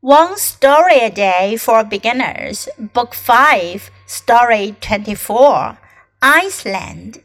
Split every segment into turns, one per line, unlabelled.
One Story a Day for Beginners, Book 5, Story 24 Iceland.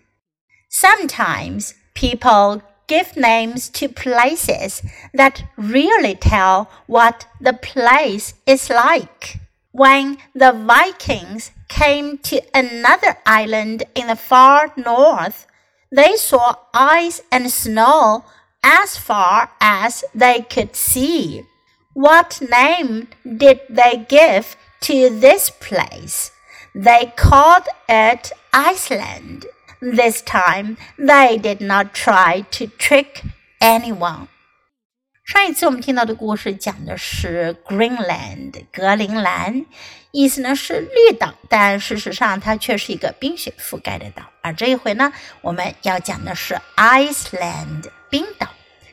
Sometimes people give names to places that really tell what the place is like. When the Vikings came to another island in the far north, they saw ice and snow as far as they could see. What name did they give to this place? They called it Iceland. This time they did not try to trick anyone. 上一次我们听到的故事讲的是 Greenland 格陵兰，意思呢是绿岛，但事实上它却是一个冰雪覆盖的岛。而这一回呢，我们要讲的是 Iceland 冰岛。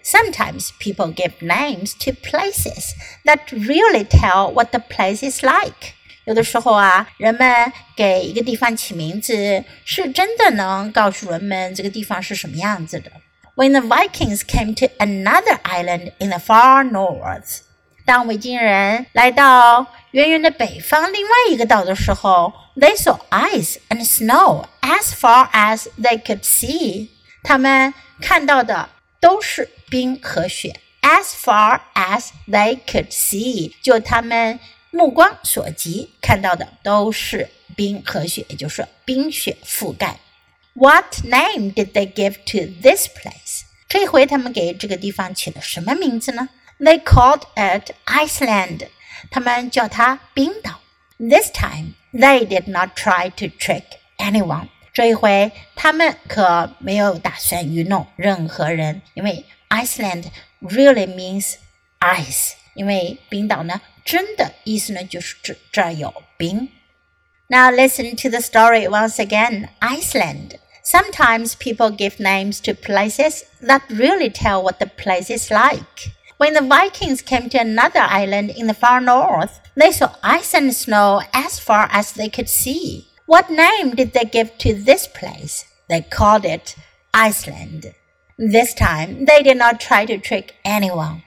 Sometimes people give names to places that really tell what the place is like. 有的时候啊，人们给一个地方起名字，是真的能告诉人们这个地方是什么样子的。When the Vikings came to another island in the far north，当维京人来到远远的北方另外一个岛的时候，they saw ice and snow as far as they could see。他们看到的都是 冰和雪，as far as they could see，就他们目光所及看到的都是冰和雪，也就是说冰雪覆盖。What name did they give to this place？这回他们给这个地方起了什么名字呢？They called it Iceland。他们叫它冰岛。This time they did not try to trick anyone。这一回他们可没有打算愚弄任何人，因为 Iceland really means ice，因为冰岛呢，真的意思呢就是指这儿有冰。Now listen to the story once again. Iceland. Sometimes people give names to places that really tell what the place is like. When the Vikings came to another island in the far north, they saw ice and snow as far as they could see. What name did they give to this place? They called it Iceland. This time, they did not try to trick anyone.